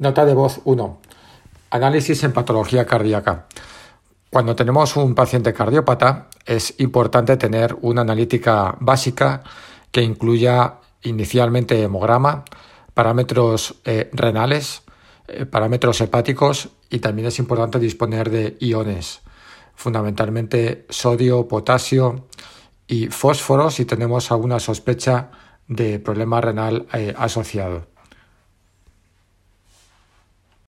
Nota de voz 1. Análisis en patología cardíaca. Cuando tenemos un paciente cardiópata es importante tener una analítica básica que incluya inicialmente hemograma, parámetros eh, renales, eh, parámetros hepáticos y también es importante disponer de iones, fundamentalmente sodio, potasio y fósforo si tenemos alguna sospecha de problema renal eh, asociado.